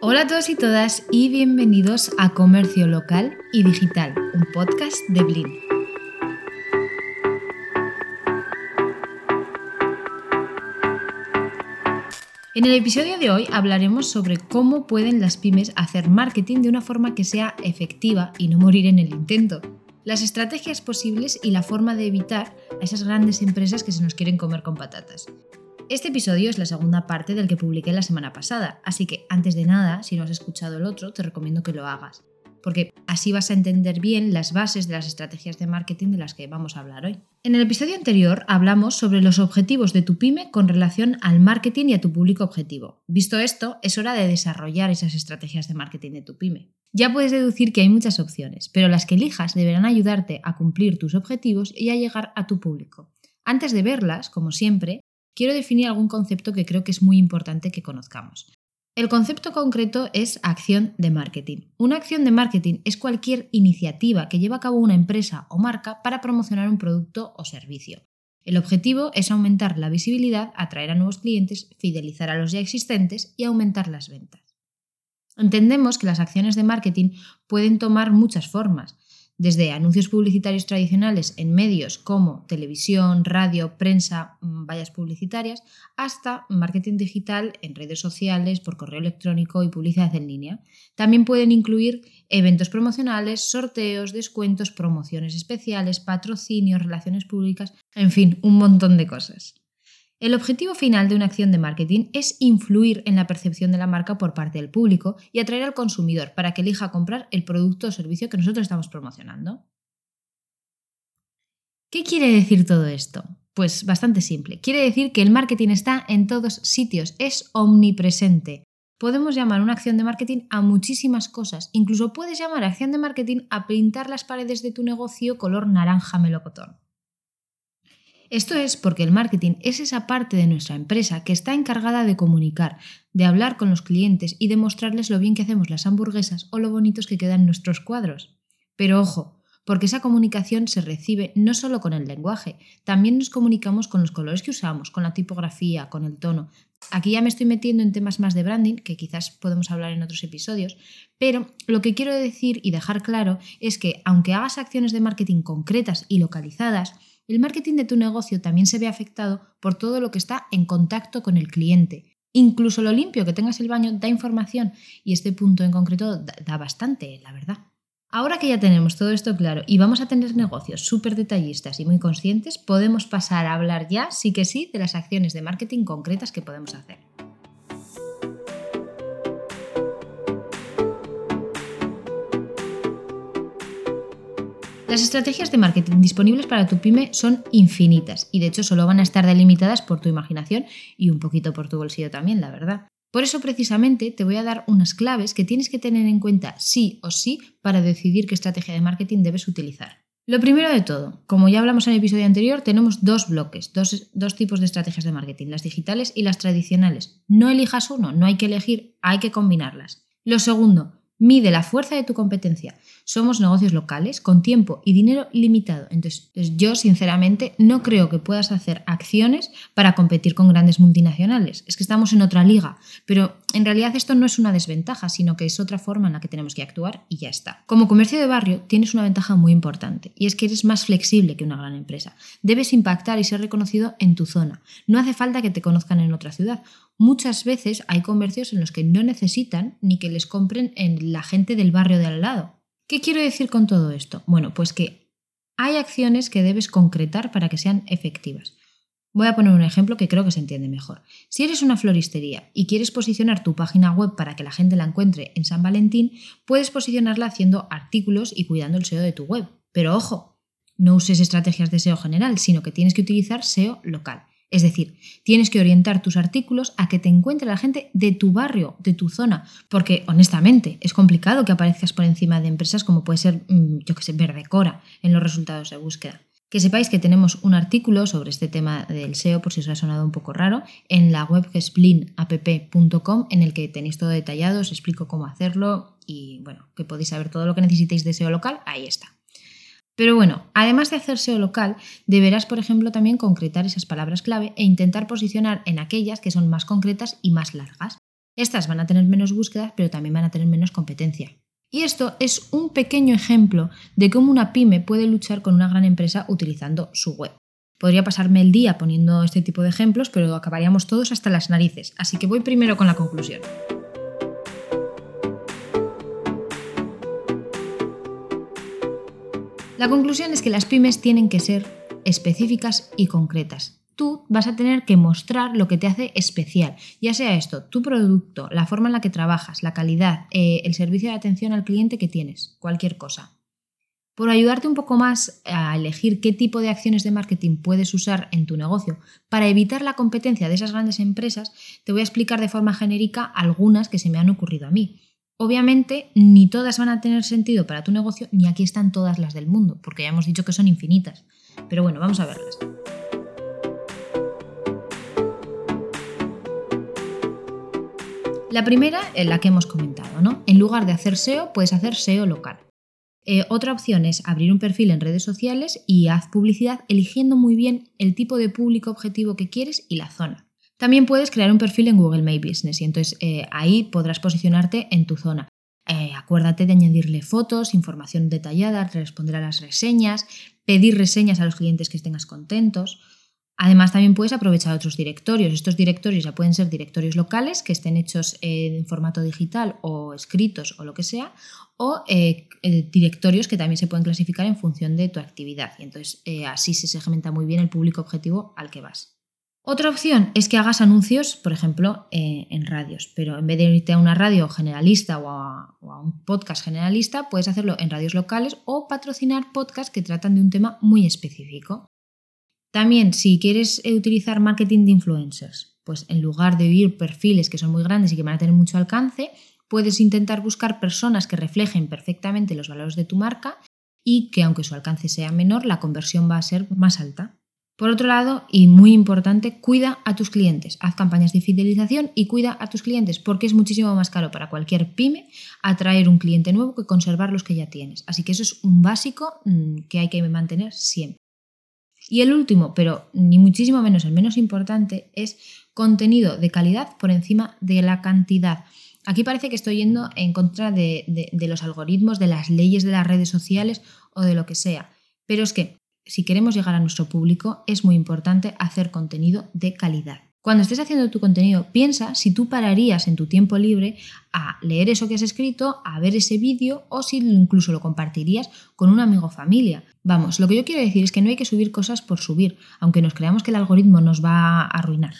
Hola a todos y todas y bienvenidos a Comercio Local y Digital, un podcast de Blin. En el episodio de hoy hablaremos sobre cómo pueden las pymes hacer marketing de una forma que sea efectiva y no morir en el intento, las estrategias posibles y la forma de evitar a esas grandes empresas que se nos quieren comer con patatas. Este episodio es la segunda parte del que publiqué la semana pasada, así que antes de nada, si no has escuchado el otro, te recomiendo que lo hagas, porque así vas a entender bien las bases de las estrategias de marketing de las que vamos a hablar hoy. En el episodio anterior hablamos sobre los objetivos de tu pyme con relación al marketing y a tu público objetivo. Visto esto, es hora de desarrollar esas estrategias de marketing de tu pyme. Ya puedes deducir que hay muchas opciones, pero las que elijas deberán ayudarte a cumplir tus objetivos y a llegar a tu público. Antes de verlas, como siempre, quiero definir algún concepto que creo que es muy importante que conozcamos. El concepto concreto es acción de marketing. Una acción de marketing es cualquier iniciativa que lleva a cabo una empresa o marca para promocionar un producto o servicio. El objetivo es aumentar la visibilidad, atraer a nuevos clientes, fidelizar a los ya existentes y aumentar las ventas. Entendemos que las acciones de marketing pueden tomar muchas formas, desde anuncios publicitarios tradicionales en medios como televisión, radio, prensa, mm, vallas publicitarias, hasta marketing digital en redes sociales, por correo electrónico y publicidad en línea. También pueden incluir eventos promocionales, sorteos, descuentos, promociones especiales, patrocinios, relaciones públicas, en fin, un montón de cosas. El objetivo final de una acción de marketing es influir en la percepción de la marca por parte del público y atraer al consumidor para que elija comprar el producto o servicio que nosotros estamos promocionando. ¿Qué quiere decir todo esto? Pues bastante simple. Quiere decir que el marketing está en todos sitios, es omnipresente. Podemos llamar una acción de marketing a muchísimas cosas. Incluso puedes llamar acción de marketing a pintar las paredes de tu negocio color naranja melocotón. Esto es porque el marketing es esa parte de nuestra empresa que está encargada de comunicar, de hablar con los clientes y de mostrarles lo bien que hacemos las hamburguesas o lo bonitos que quedan nuestros cuadros. Pero ojo, porque esa comunicación se recibe no solo con el lenguaje, también nos comunicamos con los colores que usamos, con la tipografía, con el tono. Aquí ya me estoy metiendo en temas más de branding, que quizás podemos hablar en otros episodios, pero lo que quiero decir y dejar claro es que aunque hagas acciones de marketing concretas y localizadas, el marketing de tu negocio también se ve afectado por todo lo que está en contacto con el cliente. Incluso lo limpio que tengas el baño da información y este punto en concreto da, bastante, la verdad. Ahora que ya tenemos todo esto claro y vamos a tener negocios súper detallistas y muy conscientes, podemos pasar a hablar ya, sí que sí, de las acciones de marketing concretas que podemos hacer. Las estrategias de marketing disponibles para tu pyme son infinitas y de hecho solo van a estar delimitadas por tu imaginación y un poquito por tu bolsillo también, la verdad. Por eso precisamente te voy a dar unas claves que tienes que tener en cuenta sí o sí para decidir qué estrategia de marketing debes utilizar. Lo primero de todo, como ya hablamos en el episodio anterior, tenemos dos bloques, dos, dos, tipos de estrategias de marketing, las digitales y las tradicionales. No elijas uno, no hay que elegir, hay que combinarlas. Lo segundo, Mide la fuerza de tu competencia. Somos negocios locales con tiempo y dinero limitado. Entonces, yo sinceramente no creo que puedas hacer acciones para competir con grandes multinacionales. Es que estamos en otra liga. Pero en realidad esto no es una desventaja, sino que es otra forma en la que tenemos que actuar y ya está. Como comercio de barrio tienes una ventaja muy importante y es que eres más flexible que una gran empresa. Debes impactar y ser reconocido en tu zona. No hace falta que te conozcan en otra ciudad. Muchas veces hay comercios en los que no necesitan ni que les compren en la gente del barrio de al lado. ¿Qué quiero decir con todo esto? Bueno, pues que hay acciones que debes concretar para que sean efectivas. Voy a poner un ejemplo que creo que se entiende mejor. Si eres una floristería y quieres posicionar tu página web para que la gente la encuentre en San Valentín, puedes posicionarla haciendo artículos y cuidando el SEO de tu web. Pero ojo, no uses estrategias de SEO general, sino que tienes que utilizar SEO local. Es decir, tienes que orientar tus artículos a que te encuentre la gente de tu barrio, de tu zona, porque honestamente es complicado que aparezcas por encima de empresas como puede ser, mm, yo que sé, Verdecora en los resultados de búsqueda. Que sepáis que tenemos un artículo sobre este tema del SEO, por si os ha sonado un poco raro, en la web gesplinapp.com, en el que tenéis todo detallado, os explico cómo hacerlo y bueno, que podéis saber todo lo que necesitéis de SEO local, ahí está. Pero bueno, además de hacer SEO local, deberás, por ejemplo, también concretar esas palabras clave e intentar posicionar en aquellas que son más concretas y más largas. Estas van a tener menos búsquedas, pero también van a tener menos competencia. Y esto es un pequeño ejemplo de cómo una pyme puede luchar con una gran empresa utilizando su web. Podría pasarme el día poniendo este tipo de ejemplos, pero acabaríamos todos hasta las narices, así que voy primero con la conclusión. La conclusión es que las pymes tienen que ser específicas y concretas. Tú vas a tener que mostrar lo que te hace especial, ya sea esto, tu producto, la forma en la que trabajas, la calidad, eh, el servicio de atención al cliente que tienes, cualquier cosa. Por ayudarte un poco más a elegir qué tipo de acciones de marketing puedes usar en tu negocio para evitar la competencia de esas grandes empresas, te voy a explicar de forma genérica algunas que se me han ocurrido a mí. Obviamente, ni todas van a tener sentido para tu negocio, ni aquí están todas las del mundo, porque ya hemos dicho que son infinitas. Pero bueno, vamos a verlas. La primera es la que hemos comentado, ¿no? En lugar de hacer SEO, puedes hacer SEO local. Eh, otra opción es abrir un perfil en redes sociales y haz publicidad eligiendo muy bien el tipo de público objetivo que quieres y la zona. También puedes crear un perfil en Google My Business y entonces eh, ahí podrás posicionarte en tu zona. Eh, acuérdate de añadirle fotos, información detallada, responder a las reseñas, pedir reseñas a los clientes que tengas contentos. Además, también puedes aprovechar otros directorios. Estos directorios ya pueden ser directorios locales que estén hechos en formato digital o escritos o lo que sea, o eh, directorios que también se pueden clasificar en función de tu actividad. Y entonces así se segmenta muy bien el público objetivo al que vas. Otra opción es que hagas anuncios, por ejemplo, eh, en radios, pero en vez de irte a una radio generalista o a, un podcast generalista, puedes hacerlo en radios locales o patrocinar podcasts que tratan de un tema muy específico. También, si quieres eh, utilizar marketing de influencers, pues en lugar de oír perfiles que son muy grandes y que van a tener mucho alcance, puedes intentar buscar personas que reflejen perfectamente los valores de tu marca y que aunque su alcance sea menor, la conversión va a ser más alta. Por otro lado, y muy importante, cuida a tus clientes. Haz campañas de fidelización y cuida a tus clientes porque es muchísimo más caro para cualquier pyme atraer un cliente nuevo que conservar los que ya tienes. Así que eso es un básico mm, que hay que mantener siempre. Y el último, pero ni muchísimo menos el menos importante, es contenido de calidad por encima de la cantidad. Aquí parece que estoy yendo en contra de, de los algoritmos, de las leyes de las redes sociales o de lo que sea. Pero es que si queremos llegar a nuestro público, es muy importante hacer contenido de calidad. Cuando estés haciendo tu contenido, piensa si tú pararías en tu tiempo libre a leer eso que has escrito, a ver ese vídeo o si incluso lo compartirías con un amigo o familia. Vamos, lo que yo quiero decir es que no hay que subir cosas por subir, aunque nos creamos que el algoritmo nos va a arruinar.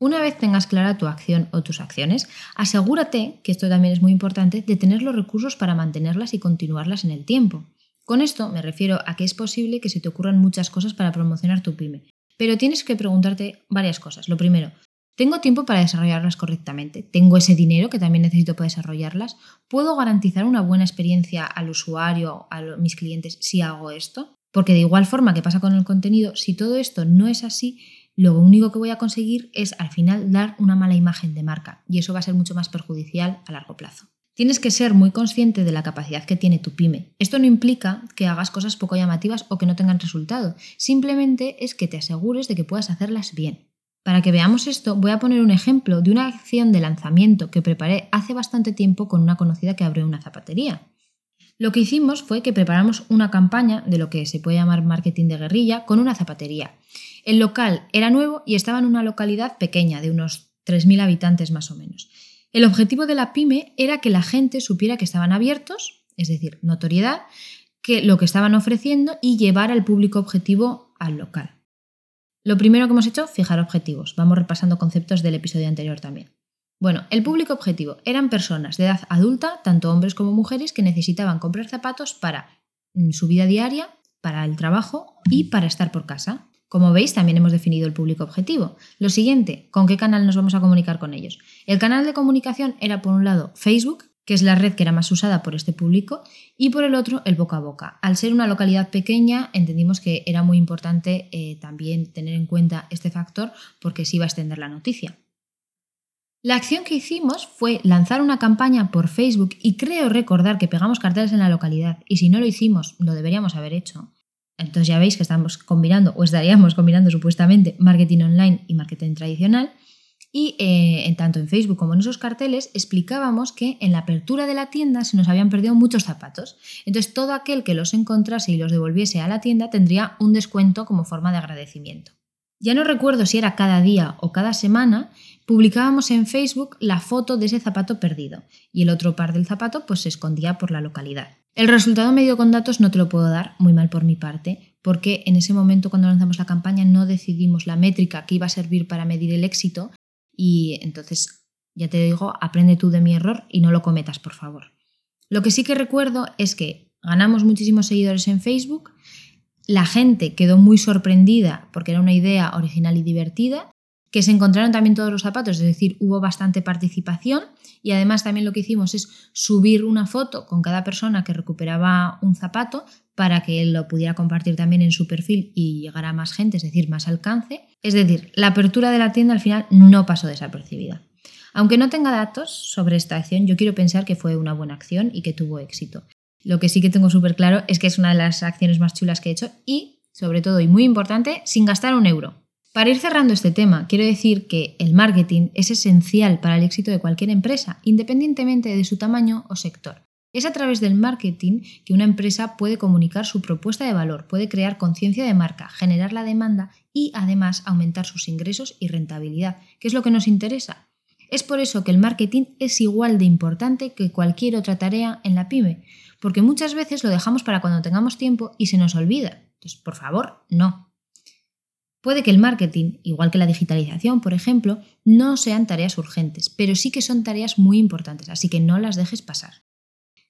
Una vez tengas clara tu acción o tus acciones, asegúrate, que esto también es muy importante, de tener los recursos para mantenerlas y continuarlas en el tiempo. Con esto me refiero a que es posible que se te ocurran muchas cosas para promocionar tu pyme, pero tienes que preguntarte varias cosas. Lo primero, ¿tengo tiempo para desarrollarlas correctamente? ¿Tengo ese dinero que también necesito para desarrollarlas? ¿Puedo garantizar una buena experiencia al usuario, a mis clientes, si hago esto? Porque de igual forma que pasa con el contenido, si todo esto no es así, lo único que voy a conseguir es al final dar una mala imagen de marca y eso va a ser mucho más perjudicial a largo plazo. Tienes que ser muy consciente de la capacidad que tiene tu pyme. Esto no implica que hagas cosas poco llamativas o que no tengan resultado, simplemente es que te asegures de que puedas hacerlas bien. Para que veamos esto, voy a poner un ejemplo de una acción de lanzamiento que preparé hace bastante tiempo con una conocida que abrió una zapatería. Lo que hicimos fue que preparamos una campaña de lo que se puede llamar marketing de guerrilla con una zapatería. El local era nuevo y estaba en una localidad pequeña, de unos 3.000 habitantes más o menos. El objetivo de la pyme era que la gente supiera que estaban abiertos, es decir, notoriedad, que lo que estaban ofreciendo y llevar al público objetivo al local. Lo primero que hemos hecho, fijar objetivos. Vamos repasando conceptos del episodio anterior también. Bueno, el público objetivo eran personas de edad adulta, tanto hombres como mujeres, que necesitaban comprar zapatos para mm, su vida diaria, para el trabajo y para estar por casa. Como veis, también hemos definido el público objetivo. Lo siguiente, ¿con qué canal nos vamos a comunicar con ellos? El canal de comunicación era, por un lado, Facebook, que es la red que era más usada por este público, y por el otro, el boca a boca. Al ser una localidad pequeña, entendimos que era muy importante eh, también tener en cuenta este factor porque se iba a extender la noticia. La acción que hicimos fue lanzar una campaña por Facebook y creo recordar que pegamos carteles en la localidad y si no lo hicimos, lo deberíamos haber hecho Entonces ya veis que estamos combinando, o estaríamos combinando supuestamente, marketing online y marketing tradicional. Y eh, en tanto en Facebook como en esos carteles explicábamos que en la apertura de la tienda se nos habían perdido muchos zapatos. Entonces todo aquel que los encontrase y los devolviese a la tienda tendría un descuento como forma de agradecimiento. Ya no recuerdo si era cada día o cada semana, publicábamos en Facebook la foto de ese zapato perdido y el otro par del zapato pues se escondía por la localidad. El resultado medio con datos no te lo puedo dar, muy mal por mi parte, porque en ese momento cuando lanzamos la campaña no decidimos la métrica que iba a servir para medir el éxito y entonces, ya te digo, aprende tú de mi error y no lo cometas, por favor. Lo que sí que recuerdo es que ganamos muchísimos seguidores en Facebook, la gente quedó muy sorprendida porque era una idea original y divertida que se encontraron también todos los zapatos, es decir, hubo bastante participación y además también lo que hicimos es subir una foto con cada persona que recuperaba un zapato para que él lo pudiera compartir también en su perfil y llegara a más gente, es decir, más alcance. Es decir, la apertura de la tienda al final no pasó desapercibida. Aunque no tenga datos sobre esta acción, yo quiero pensar que fue una buena acción y que tuvo éxito. Lo que sí que tengo súper claro es que es una de las acciones más chulas que he hecho y, sobre todo y muy importante, sin gastar un euro. Para ir cerrando este tema, quiero decir que el marketing es esencial para el éxito de cualquier empresa, independientemente de su tamaño o sector. Es a través del marketing que una empresa puede comunicar su propuesta de valor, puede crear conciencia de marca, generar la demanda y además aumentar sus ingresos y rentabilidad, que es lo que nos interesa. Es por eso que el marketing es igual de importante que cualquier otra tarea en la pyme, porque muchas veces lo dejamos para cuando tengamos tiempo y se nos olvida. Entonces, por favor, no. Puede que el marketing, igual que la digitalización, por ejemplo, no sean tareas urgentes, pero sí que son tareas muy importantes, así que no las dejes pasar.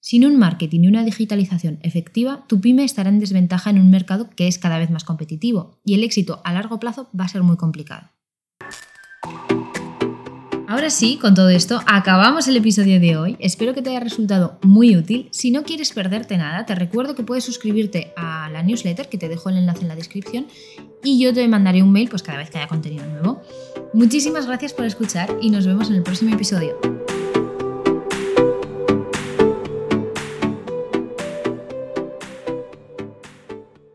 Sin un marketing y una digitalización efectiva, tu pyme estará en desventaja en un mercado que es cada vez más competitivo y el éxito a largo plazo va a ser muy complicado. Ahora sí, con todo esto, acabamos el episodio de hoy. Espero que te haya resultado muy útil. Si no quieres perderte nada, te recuerdo que puedes suscribirte a la newsletter, que te dejo el enlace en la descripción, y yo te mandaré un mail pues cada vez que haya contenido nuevo. Muchísimas gracias por escuchar y nos vemos en el próximo episodio.